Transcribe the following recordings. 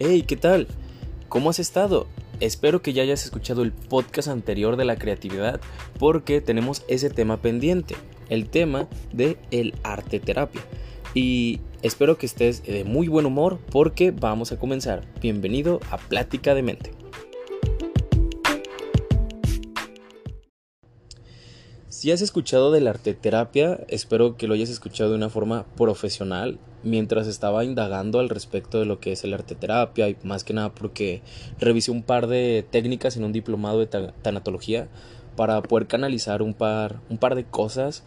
Hey, ¿qué tal? ¿Cómo has estado? Espero que ya hayas escuchado el podcast anterior de la creatividad porque tenemos ese tema pendiente, el tema de el arte terapia. Y espero que estés de muy buen humor porque vamos a comenzar. Bienvenido a Plática de Mente. Si has escuchado del arte terapia, espero que lo hayas escuchado de una forma profesional mientras estaba indagando al respecto de lo que es el arte terapia y más que nada porque revisé un par de técnicas en un diplomado de tanatología para poder canalizar un par, un par de cosas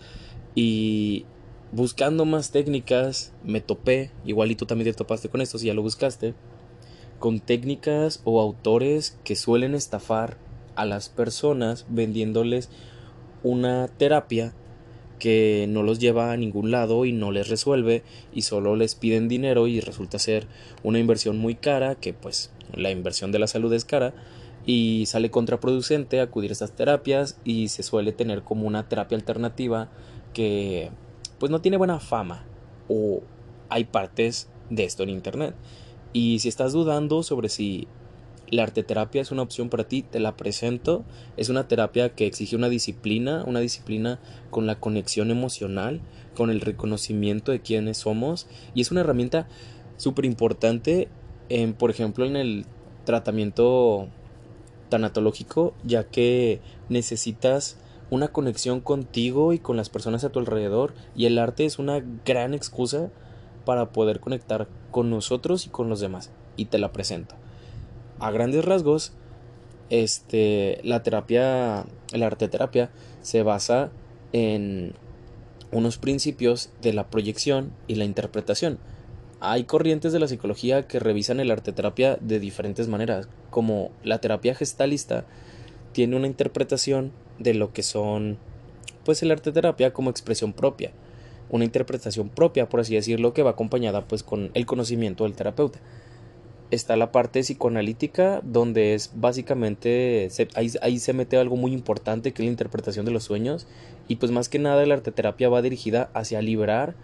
y buscando más técnicas me topé, igual tú también te topaste con esto si ya lo buscaste, con técnicas o autores que suelen estafar a las personas vendiéndoles una terapia que no los lleva a ningún lado y no les resuelve y solo les piden dinero y resulta ser una inversión muy cara que pues la inversión de la salud es cara y sale contraproducente acudir a estas terapias y se suele tener como una terapia alternativa que pues no tiene buena fama o hay partes de esto en internet. Y si estás dudando sobre si la arteterapia es una opción para ti, te la presento. Es una terapia que exige una disciplina, una disciplina con la conexión emocional, con el reconocimiento de quiénes somos y es una herramienta súper importante, en, por ejemplo, en el tratamiento tanatológico, ya que necesitas una conexión contigo y con las personas a tu alrededor y el arte es una gran excusa para poder conectar con nosotros y con los demás y te la presento a grandes rasgos, este, la terapia, la arteterapia se basa en unos principios de la proyección y la interpretación. Hay corrientes de la psicología que revisan el arteterapia de diferentes maneras, como la terapia gestalista tiene una interpretación de lo que son pues el arteterapia como expresión propia, una interpretación propia, por así decirlo, que va acompañada pues con el conocimiento del terapeuta está la parte psicoanalítica, donde es básicamente, ahí, se mete algo muy importante que es la interpretación de los sueños, y pues más que nada la arteterapia va dirigida hacia liberar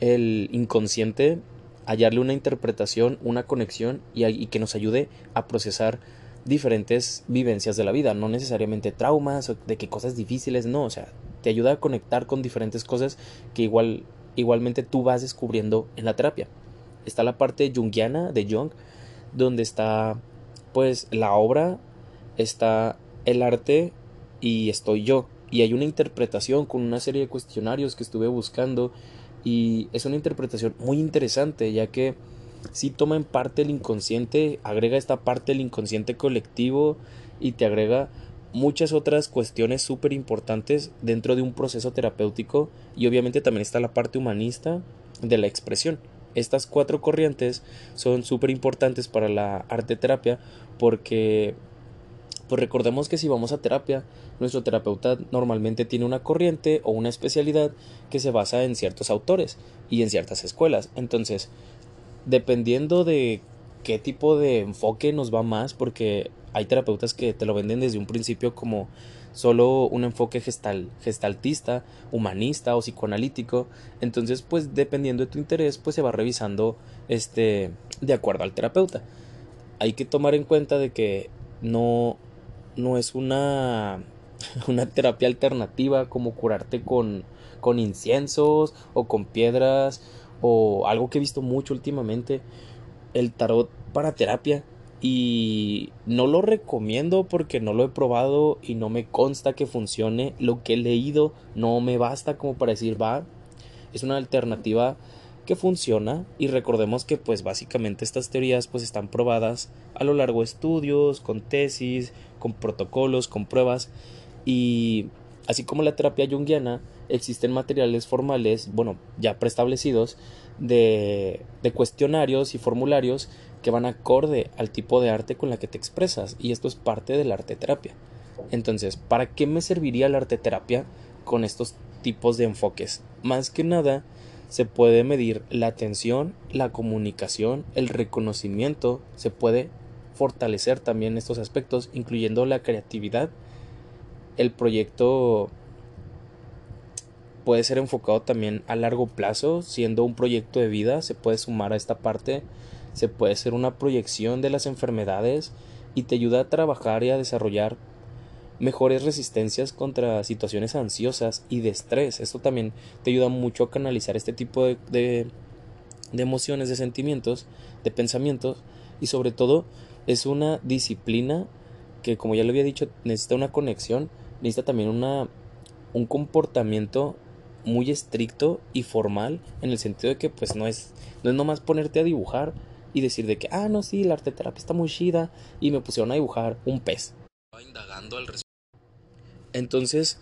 el inconsciente, hallarle una interpretación, una conexión y, que nos ayude a procesar diferentes vivencias de la vida, no necesariamente traumas o de que cosas difíciles, no, o sea, te ayuda a conectar con diferentes cosas que igual, igualmente tú vas descubriendo en la terapia. Está la parte jungiana de Jung, donde está pues la obra, está el arte y estoy yo. Y hay una interpretación con una serie de cuestionarios que estuve buscando y es una interpretación muy interesante ya que si toma en parte el inconsciente, agrega esta parte del inconsciente colectivo y te agrega muchas otras cuestiones súper importantes dentro de un proceso terapéutico y obviamente también está la parte humanista de la expresión. Estas cuatro corrientes son súper importantes para la arte terapia porque pues recordemos que si vamos a terapia, nuestro terapeuta normalmente tiene una corriente o una especialidad que se basa en ciertos autores y en ciertas escuelas. Entonces, dependiendo de qué tipo de enfoque nos va más, porque hay terapeutas que te lo venden desde un principio como solo un enfoque gestal, gestaltista, humanista o psicoanalítico. Entonces, pues dependiendo de tu interés, pues se va revisando este de acuerdo al terapeuta. Hay que tomar en cuenta de que no no es una una terapia alternativa como curarte con con inciensos o con piedras o algo que he visto mucho últimamente el tarot para terapia y no lo recomiendo porque no lo he probado y no me consta que funcione. Lo que he leído no me basta como para decir va. Es una alternativa que funciona y recordemos que pues básicamente estas teorías pues están probadas a lo largo de estudios, con tesis, con protocolos, con pruebas y así como la terapia junguiana existen materiales formales, bueno, ya preestablecidos de, de cuestionarios y formularios que van acorde al tipo de arte con la que te expresas y esto es parte de la arte terapia. Entonces, ¿para qué me serviría la arte terapia con estos tipos de enfoques? Más que nada, se puede medir la atención, la comunicación, el reconocimiento, se puede fortalecer también estos aspectos, incluyendo la creatividad. El proyecto puede ser enfocado también a largo plazo, siendo un proyecto de vida, se puede sumar a esta parte se puede ser una proyección de las enfermedades y te ayuda a trabajar y a desarrollar mejores resistencias contra situaciones ansiosas y de estrés. Esto también te ayuda mucho a canalizar este tipo de, de, de emociones, de sentimientos, de pensamientos y sobre todo es una disciplina que como ya lo había dicho necesita una conexión, necesita también una, un comportamiento muy estricto y formal en el sentido de que pues no es no es nomás ponerte a dibujar y decir de que ah no sí la arte terapia está muy chida y me pusieron a dibujar un pez indagando al entonces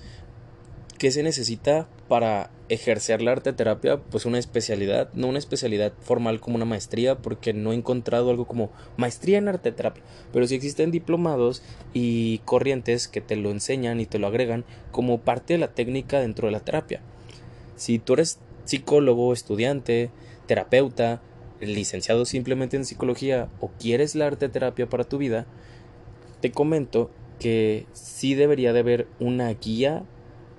¿qué se necesita para ejercer la arte terapia? Pues una especialidad, no una especialidad formal como una maestría, porque no he encontrado algo como maestría en arte terapia, pero sí existen diplomados y corrientes que te lo enseñan y te lo agregan como parte de la técnica dentro de la terapia. Si tú eres psicólogo, estudiante, terapeuta, licenciado simplemente en psicología o quieres la arte terapia para tu vida, te comento que sí debería de haber una guía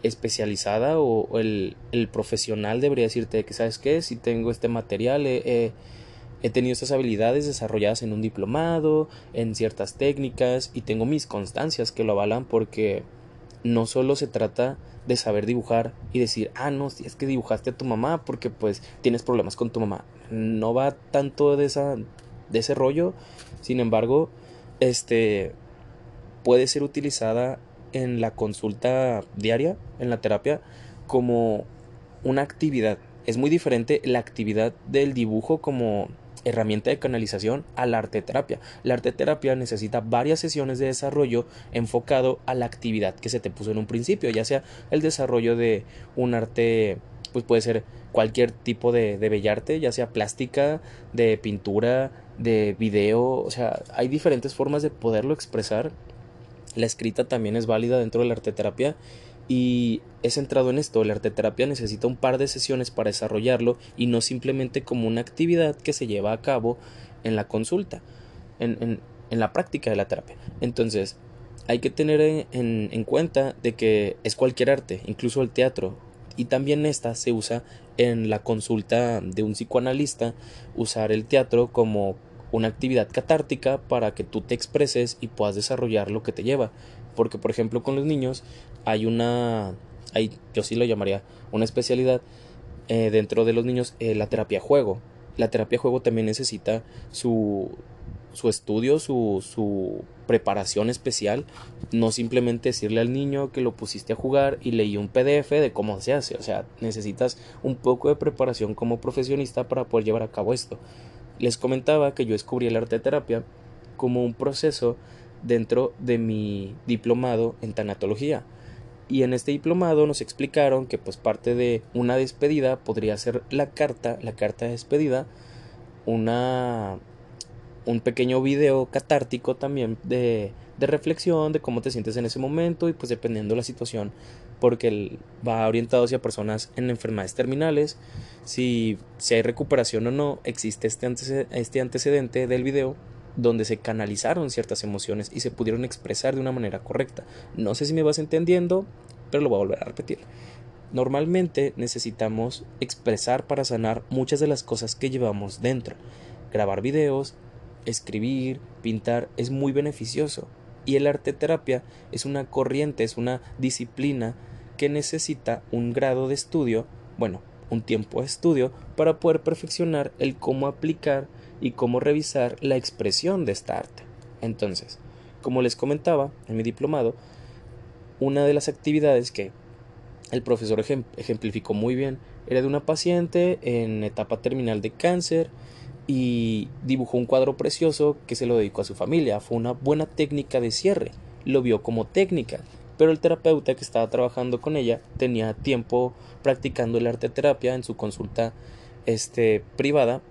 especializada o, el, el, profesional debería decirte que sabes qué, si tengo este material, he tenido estas habilidades desarrolladas en un diplomado, en ciertas técnicas y tengo mis constancias que lo avalan porque no solo se trata de saber dibujar y decir, ah, no, si es que dibujaste a tu mamá porque pues tienes problemas con tu mamá. No va tanto de, esa, ese rollo. Sin embargo, este puede ser utilizada en la consulta diaria, en la terapia, como una actividad. Es muy diferente la actividad del dibujo como herramienta de canalización a la arte terapia. La arte terapia necesita varias sesiones de desarrollo enfocado a la actividad que se te puso en un principio, ya sea el desarrollo de un arte, pues puede ser cualquier tipo de, de bellarte, ya sea plástica, de pintura, de video, o sea, hay diferentes formas de poderlo expresar. La escrita también es válida dentro de la arte terapia y he centrado en esto. La arteterapia necesita un par de sesiones para desarrollarlo y no simplemente como una actividad que se lleva a cabo en la consulta, en, en, en la práctica de la terapia. Entonces, hay que tener en, en, cuenta de que es cualquier arte, incluso el teatro. Y también esta se usa en la consulta de un psicoanalista, usar el teatro como una actividad catártica para que tú te expreses y puedas desarrollar lo que te lleva. Porque, por ejemplo, con los niños hay una, hay, yo sí lo llamaría una especialidad eh, dentro de los niños, eh, la terapia juego. La terapia juego también necesita su, su estudio, su, su preparación especial, no simplemente decirle al niño que lo pusiste a jugar y leí un PDF de cómo se hace, o sea, necesitas un poco de preparación como profesionista para poder llevar a cabo esto. Les comentaba que yo descubrí el arte de terapia como un proceso dentro de mi diplomado en tanatología. Y en este diplomado nos explicaron que pues parte de una despedida podría ser la carta, la carta de despedida, una un pequeño video catártico también de, de reflexión de cómo te sientes en ese momento y pues dependiendo de la situación porque va orientado hacia personas en enfermedades terminales si, si hay recuperación o no existe este, este antecedente del video donde se canalizaron ciertas emociones y se pudieron expresar de una manera correcta. No sé si me vas entendiendo, pero lo voy a volver a repetir. Normalmente necesitamos expresar para sanar muchas de las cosas que llevamos dentro. Grabar videos, escribir, pintar es muy beneficioso. Y el arte terapia es una corriente, es una disciplina que necesita un grado de estudio, bueno, un tiempo de estudio para poder perfeccionar el cómo aplicar y cómo revisar la expresión de esta arte. Entonces, como les comentaba en mi diplomado, una de las actividades que el profesor ejemplificó muy bien era de una paciente en etapa terminal de cáncer y dibujó un cuadro precioso que se lo dedicó a su familia. Fue una buena técnica de cierre, lo vio como técnica, pero el terapeuta que estaba trabajando con ella tenía tiempo practicando el arte terapia en su consulta este, privada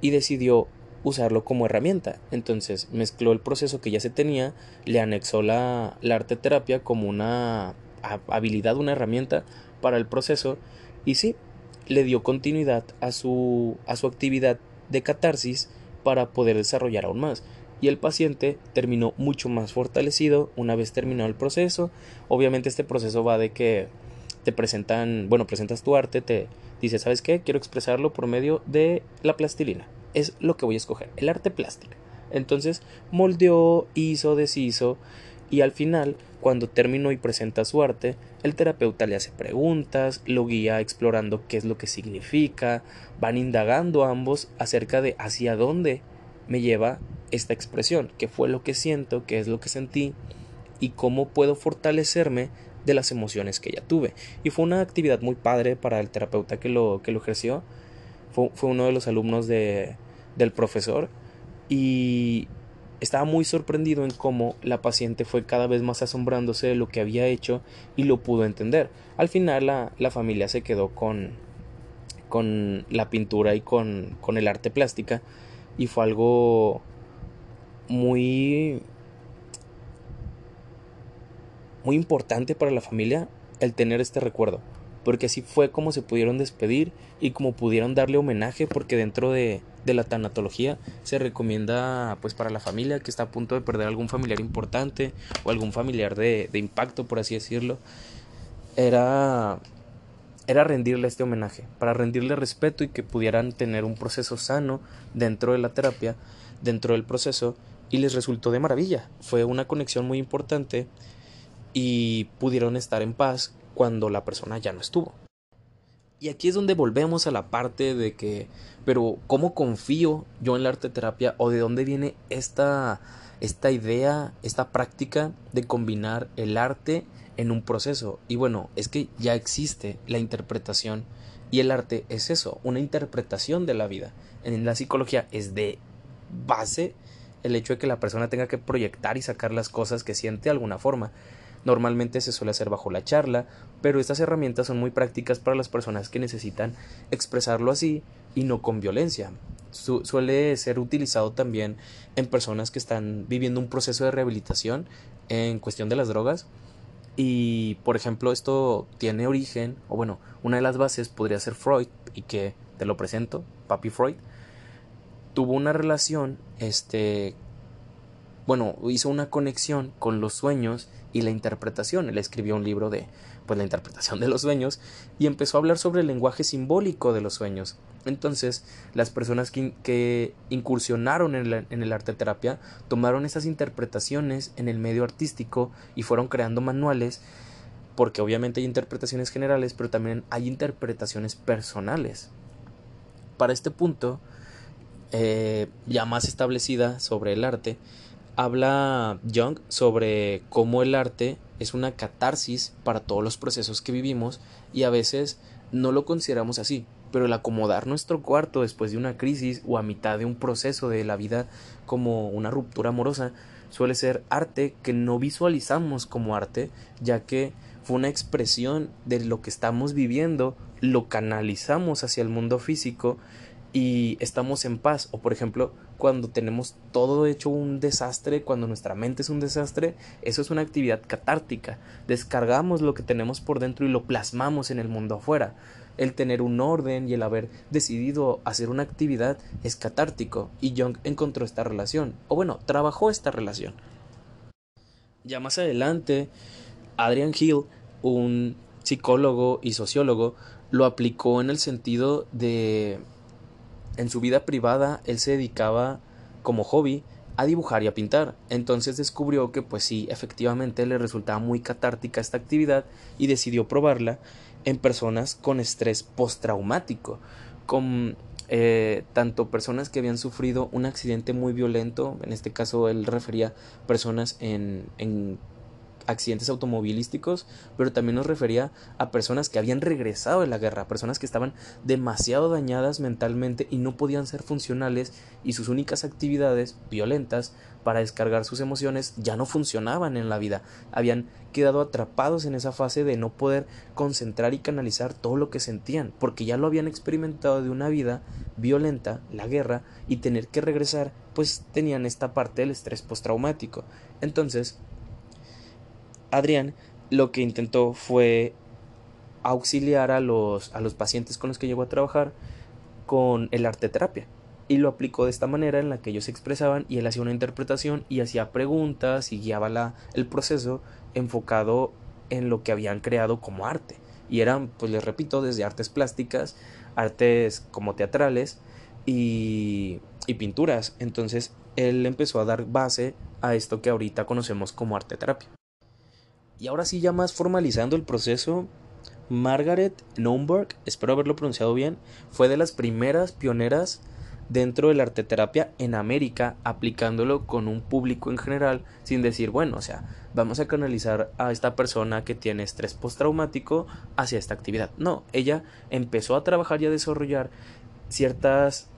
y decidió usarlo como herramienta. Entonces mezcló el proceso que ya se tenía, le anexó la, la arte terapia como una habilidad, una herramienta para el proceso y sí, le dio continuidad a su, a su actividad de catarsis para poder desarrollar aún más. Y el paciente terminó mucho más fortalecido una vez terminado el proceso. Obviamente este proceso va de que te presentan, bueno, presentas tu arte, te dice, ¿sabes qué? Quiero expresarlo por medio de la plastilina es lo que voy a escoger, el arte plástica. Entonces moldeó, hizo, deshizo y al final, cuando terminó y presenta su arte, el terapeuta le hace preguntas, lo guía explorando qué es lo que significa, van indagando ambos acerca de hacia dónde me lleva esta expresión, qué fue lo que siento, qué es lo que sentí y cómo puedo fortalecerme de las emociones que ya tuve. Y fue una actividad muy padre para el terapeuta que lo, que lo ejerció. Fue, fue uno de los alumnos de, del profesor y estaba muy sorprendido en cómo la paciente fue cada vez más asombrándose de lo que había hecho y lo pudo entender. Al final la, la familia se quedó con, con la pintura y con, con el arte plástica y fue algo muy muy importante para la familia el tener este recuerdo, porque así fue como se pudieron despedir y como pudieron darle homenaje, porque dentro de, de la tanatología se recomienda pues para la familia que está a punto de perder algún familiar importante o algún familiar de, impacto, por así decirlo, era era rendirle este homenaje, para rendirle respeto y que pudieran tener un proceso sano dentro de la terapia, dentro del proceso, y les resultó de maravilla. Fue una conexión muy importante y pudieron estar en paz cuando la persona ya no estuvo. Y aquí es donde volvemos a la parte de que, pero ¿cómo confío yo en la arte terapia o de dónde viene esta, esta idea, esta práctica de combinar el arte en un proceso? Y bueno, es que ya existe la interpretación y el arte es eso, una interpretación de la vida. En la psicología es de base el hecho de que la persona tenga que proyectar y sacar las cosas que siente de alguna forma. Normalmente se suele hacer bajo la charla, pero estas herramientas son muy prácticas para las personas que necesitan expresarlo así y no con violencia. suele ser utilizado también en personas que están viviendo un proceso de rehabilitación en cuestión de las drogas. Y, por ejemplo, esto tiene origen, o bueno, una de las bases podría ser Freud, y que te lo presento, Papi Freud, tuvo una relación, este, bueno, hizo una conexión con los sueños y la interpretación. Él escribió un libro de pues la interpretación de los sueños y empezó a hablar sobre el lenguaje simbólico de los sueños. Entonces, las personas que, incursionaron en, el arte terapia tomaron esas interpretaciones en el medio artístico y fueron creando manuales porque obviamente hay interpretaciones generales, pero también hay interpretaciones personales. Para este punto, eh, ya más establecida sobre el arte, habla Jung sobre cómo el arte es una catarsis para todos los procesos que vivimos y a veces no lo consideramos así, pero el acomodar nuestro cuarto después de una crisis o a mitad de un proceso de la vida como una ruptura amorosa suele ser arte que no visualizamos como arte, ya que fue una expresión de lo que estamos viviendo, lo canalizamos hacia el mundo físico y estamos en paz. O por ejemplo, cuando tenemos todo hecho un desastre, cuando nuestra mente es un desastre, eso es una actividad catártica. Descargamos lo que tenemos por dentro y lo plasmamos en el mundo afuera. El tener un orden y el haber decidido hacer una actividad es catártico y Jung encontró esta relación, o bueno, trabajó esta relación. Ya más adelante, Adrian Hill, un psicólogo y sociólogo, lo aplicó en el sentido de en su vida privada él se dedicaba como hobby a dibujar y a pintar. Entonces descubrió que pues sí, efectivamente le resultaba muy catártica esta actividad y decidió probarla en personas con estrés postraumático, con eh, tanto personas que habían sufrido un accidente muy violento, en este caso él refería personas en, en accidentes automovilísticos, pero también nos refería a personas que habían regresado de la guerra, personas que estaban demasiado dañadas mentalmente y no podían ser funcionales y sus únicas actividades violentas para descargar sus emociones ya no funcionaban en la vida, habían quedado atrapados en esa fase de no poder concentrar y canalizar todo lo que sentían, porque ya lo habían experimentado de una vida violenta, la guerra, y tener que regresar, pues tenían esta parte del estrés postraumático. Entonces, Adrián lo que intentó fue auxiliar a los, a los pacientes con los que llegó a trabajar con el arte terapia y lo aplicó de esta manera en la que ellos se expresaban y él hacía una interpretación y hacía preguntas y guiaba la, el proceso enfocado en lo que habían creado como arte y eran pues les repito desde artes plásticas artes como teatrales y, y pinturas. Entonces él empezó a dar base a esto que ahorita conocemos como arte terapia. Y ahora sí, ya más formalizando el proceso, Margaret Nomberg, espero haberlo pronunciado bien, fue de las primeras pioneras dentro de la arteterapia en América, aplicándolo con un público en general, sin decir, bueno, o sea, vamos a canalizar a esta persona que tiene estrés postraumático hacia esta actividad. No, ella empezó a trabajar y a desarrollar ciertas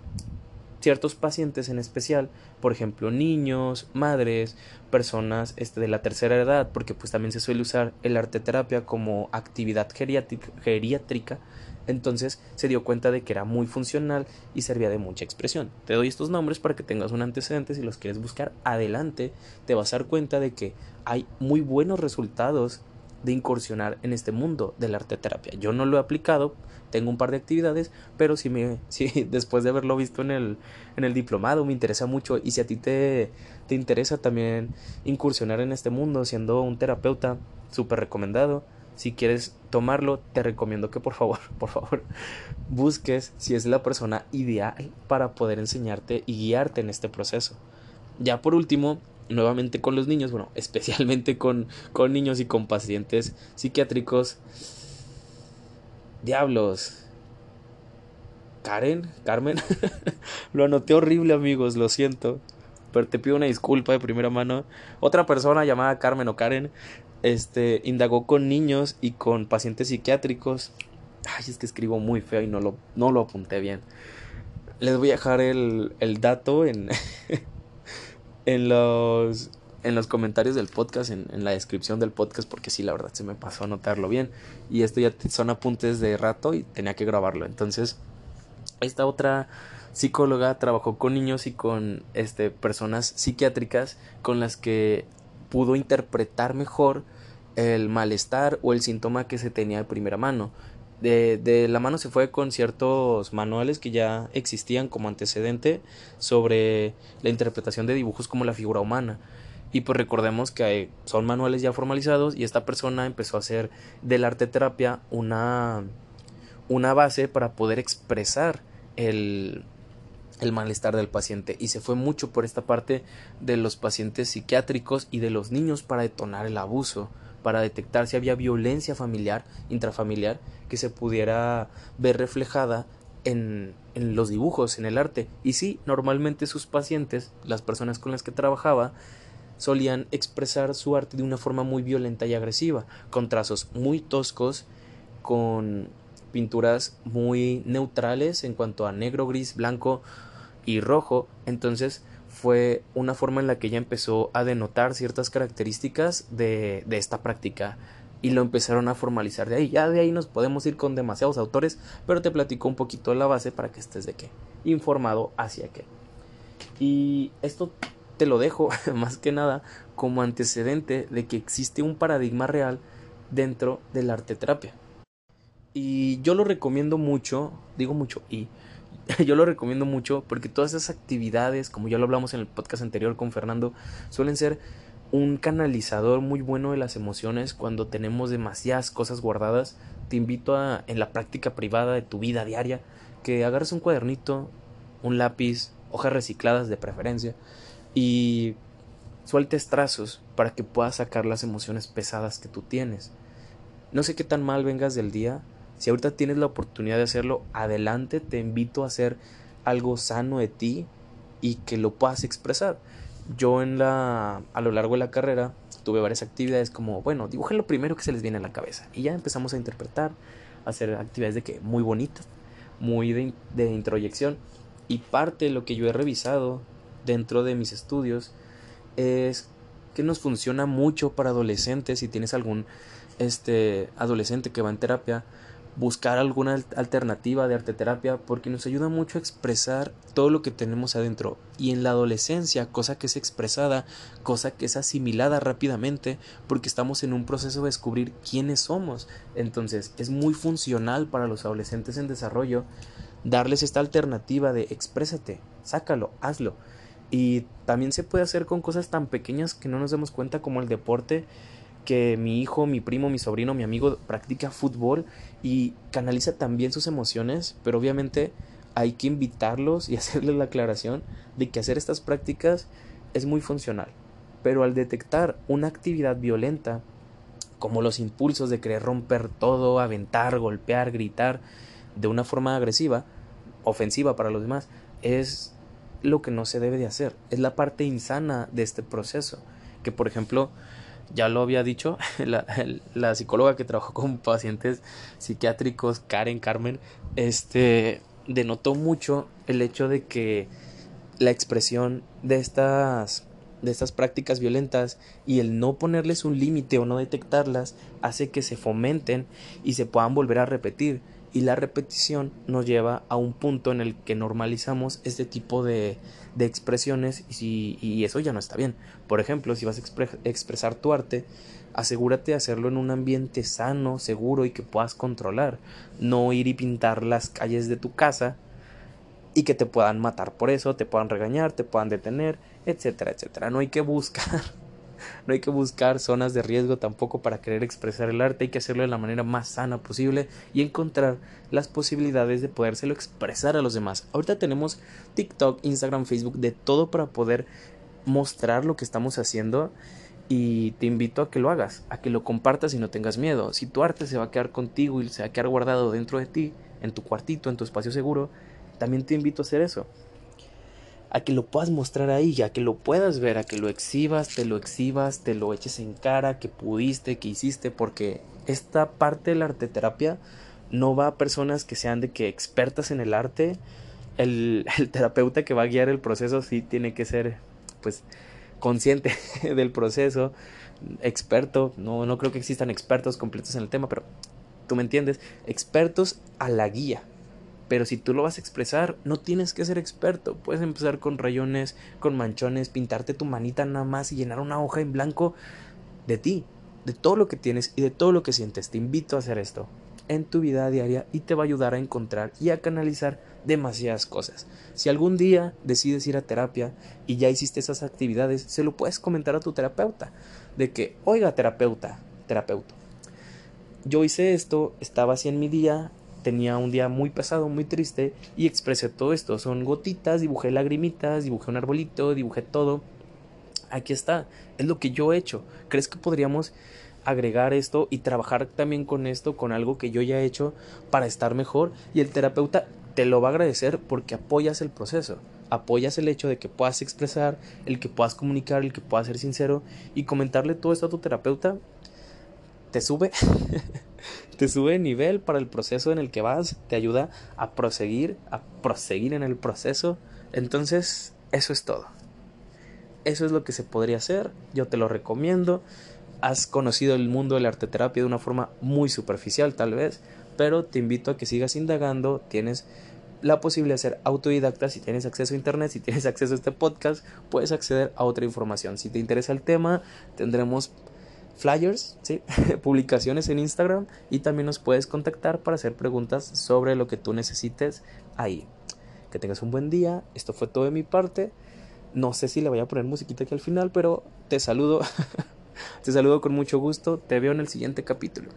ciertos pacientes en especial, por ejemplo, niños, madres, personas este, de la tercera edad, porque pues también se suele usar el arte terapia como actividad geriátrica, entonces se dio cuenta de que era muy funcional y servía de mucha expresión. Te doy estos nombres para que tengas un antecedente, si los quieres buscar adelante, te vas a dar cuenta de que hay muy buenos resultados de incursionar en este mundo del arte terapia. Yo no lo he aplicado, tengo un par de actividades, pero si me después de haberlo visto en el en el diplomado me interesa mucho y si a ti te te interesa también incursionar en este mundo siendo un terapeuta, súper recomendado. Si quieres tomarlo, te recomiendo que por favor, por favor, busques si es la persona ideal para poder enseñarte y guiarte en este proceso. Ya por último, nuevamente con los niños, bueno, especialmente con, con niños y con pacientes psiquiátricos. Diablos. Karen, Carmen, lo anoté horrible amigos, lo siento, pero te pido una disculpa de primera mano. Otra persona llamada Carmen o Karen, este, indagó con niños y con pacientes psiquiátricos. Ay, es que escribo muy feo y no lo, no lo apunté bien. Les voy a dejar el, el dato en, en los en los comentarios del podcast, en, en, la descripción del podcast, porque sí, la verdad se me pasó a notarlo bien. Y esto ya son apuntes de rato y tenía que grabarlo. Entonces, esta otra psicóloga trabajó con niños y con este, personas psiquiátricas con las que pudo interpretar mejor el malestar o el síntoma que se tenía de primera mano. De, de, la mano se fue con ciertos manuales que ya existían como antecedente sobre la interpretación de dibujos como la figura humana. Y pues recordemos que son manuales ya formalizados y esta persona empezó a hacer del arte terapia una, una base para poder expresar el, el malestar del paciente y se fue mucho por esta parte de los pacientes psiquiátricos y de los niños para detonar el abuso para detectar si había violencia familiar, intrafamiliar, que se pudiera ver reflejada en, en, los dibujos, en el arte. Y sí, normalmente sus pacientes, las personas con las que trabajaba, solían expresar su arte de una forma muy violenta y agresiva, con trazos muy toscos, con pinturas muy neutrales en cuanto a negro, gris, blanco y rojo. Entonces, fue una forma en la que ella empezó a denotar ciertas características de, de esta práctica y lo empezaron a formalizar de ahí. Ya de ahí nos podemos ir con demasiados autores, pero te platico un poquito la base para que estés de qué informado hacia qué. Y esto te lo dejo más que nada como antecedente de que existe un paradigma real dentro del arte terapia. Y yo lo recomiendo mucho, digo mucho y yo lo recomiendo mucho porque todas esas actividades, como ya lo hablamos en el podcast anterior con Fernando, suelen ser un canalizador muy bueno de las emociones cuando tenemos demasiadas cosas guardadas. Te invito a, en la práctica privada de tu vida diaria, que agarres un cuadernito, un lápiz, hojas recicladas de preferencia, y sueltes trazos para que puedas sacar las emociones pesadas que tú tienes. No sé qué tan mal vengas del día, si ahorita tienes la oportunidad de hacerlo, adelante, te invito a hacer algo sano de ti y que lo puedas expresar. Yo en la a lo largo de la carrera tuve varias actividades como, bueno, dibujen lo primero que se les viene a la cabeza y ya empezamos a interpretar, a hacer actividades de que muy bonitas, muy de, de introyección y parte de lo que yo he revisado dentro de mis estudios es que nos funciona mucho para adolescentes si tienes algún este adolescente que va en terapia buscar alguna alternativa de arte terapia porque nos ayuda mucho a expresar todo lo que tenemos adentro. Y en la adolescencia cosa que es expresada cosa que es asimilada rápidamente porque estamos en un proceso de descubrir quiénes somos. Entonces es muy funcional para los adolescentes en desarrollo darles esta alternativa de exprésate sácalo hazlo. Y también se puede hacer con cosas tan pequeñas que no nos damos cuenta como el deporte que mi hijo, mi primo, mi sobrino, mi amigo practica fútbol y canaliza también sus emociones, pero obviamente hay que invitarlos y hacerles la aclaración de que hacer estas prácticas es muy funcional. Pero al detectar una actividad violenta, como los impulsos de querer romper todo, aventar, golpear, gritar, de una forma agresiva, ofensiva para los demás, es lo que no se debe de hacer. Es la parte insana de este proceso. Que por ejemplo, ya lo había dicho, la, la psicóloga que trabajó con pacientes psiquiátricos, Karen Carmen, este denotó mucho el hecho de que la expresión de estas de estas prácticas violentas y el no ponerles un límite o no detectarlas hace que se fomenten y se puedan volver a repetir y la repetición nos lleva a un punto en el que normalizamos este tipo de, de expresiones y, y, eso ya no está bien. Por ejemplo, si vas a expresar tu arte, asegúrate de hacerlo en un ambiente sano, seguro y que puedas controlar. No ir y pintar las calles de tu casa y que te puedan matar por eso, te puedan regañar, te puedan detener, etcétera, etcétera. No hay que buscar, no hay que buscar zonas de riesgo tampoco para querer expresar el arte, hay que hacerlo de la manera más sana posible y encontrar las posibilidades de podérselo expresar a los demás. Ahorita tenemos TikTok, Instagram, Facebook, de todo para poder mostrar lo que estamos haciendo y te invito a que lo hagas, a que lo compartas y no tengas miedo. Si tu arte se va a quedar contigo y se va a quedar guardado dentro de ti, en tu cuartito, en tu espacio seguro, también te invito a hacer eso. A que lo puedas mostrar ahí, a que lo puedas ver, a que lo exhibas, te lo exhibas, te lo eches en cara, que pudiste, que hiciste, porque esta parte de la arteterapia no va a personas que sean de que expertas en el arte. El, el terapeuta que va a guiar el proceso sí tiene que ser, pues, consciente del proceso, experto, no, no creo que existan expertos completos en el tema, pero tú me entiendes, expertos a la guía. Pero si tú lo vas a expresar, no tienes que ser experto. Puedes empezar con rayones, con manchones, pintarte tu manita nada más y llenar una hoja en blanco de ti, de todo lo que tienes y de todo lo que sientes. Te invito a hacer esto en tu vida diaria y te va a ayudar a encontrar y a canalizar demasiadas cosas. Si algún día decides ir a terapia y ya hiciste esas actividades, se lo puedes comentar a tu terapeuta de que, oiga terapeuta, terapeuta, yo hice esto, estaba así en mi día, tenía un día muy pesado, muy triste y expresé todo esto. Son gotitas, dibujé lagrimitas, dibujé un arbolito, dibujé todo. Aquí está, es lo que yo he hecho. ¿Crees que podríamos agregar esto y trabajar también con esto, con algo que yo ya he hecho para estar mejor? Y el terapeuta te lo va a agradecer porque apoyas el proceso, apoyas el hecho de que puedas expresar, el que puedas comunicar, el que puedas ser sincero y comentarle todo esto a tu terapeuta, te sube, te sube de nivel para el proceso en el que vas, te ayuda a proseguir, a proseguir en el proceso. Entonces, eso es todo. Eso es lo que se podría hacer, yo te lo recomiendo. Has conocido el mundo de la arteterapia de una forma muy superficial tal vez, pero te invito a que sigas indagando, tienes la posibilidad de ser autodidacta, si tienes acceso a internet, si tienes acceso a este podcast, puedes acceder a otra información. Si te interesa el tema, tendremos flyers, ¿sí? publicaciones en Instagram y también nos puedes contactar para hacer preguntas sobre lo que tú necesites ahí. Que tengas un buen día, esto fue todo de mi parte. No sé si le voy a poner musiquita aquí al final, pero te saludo. te saludo con mucho gusto, te veo en el siguiente capítulo.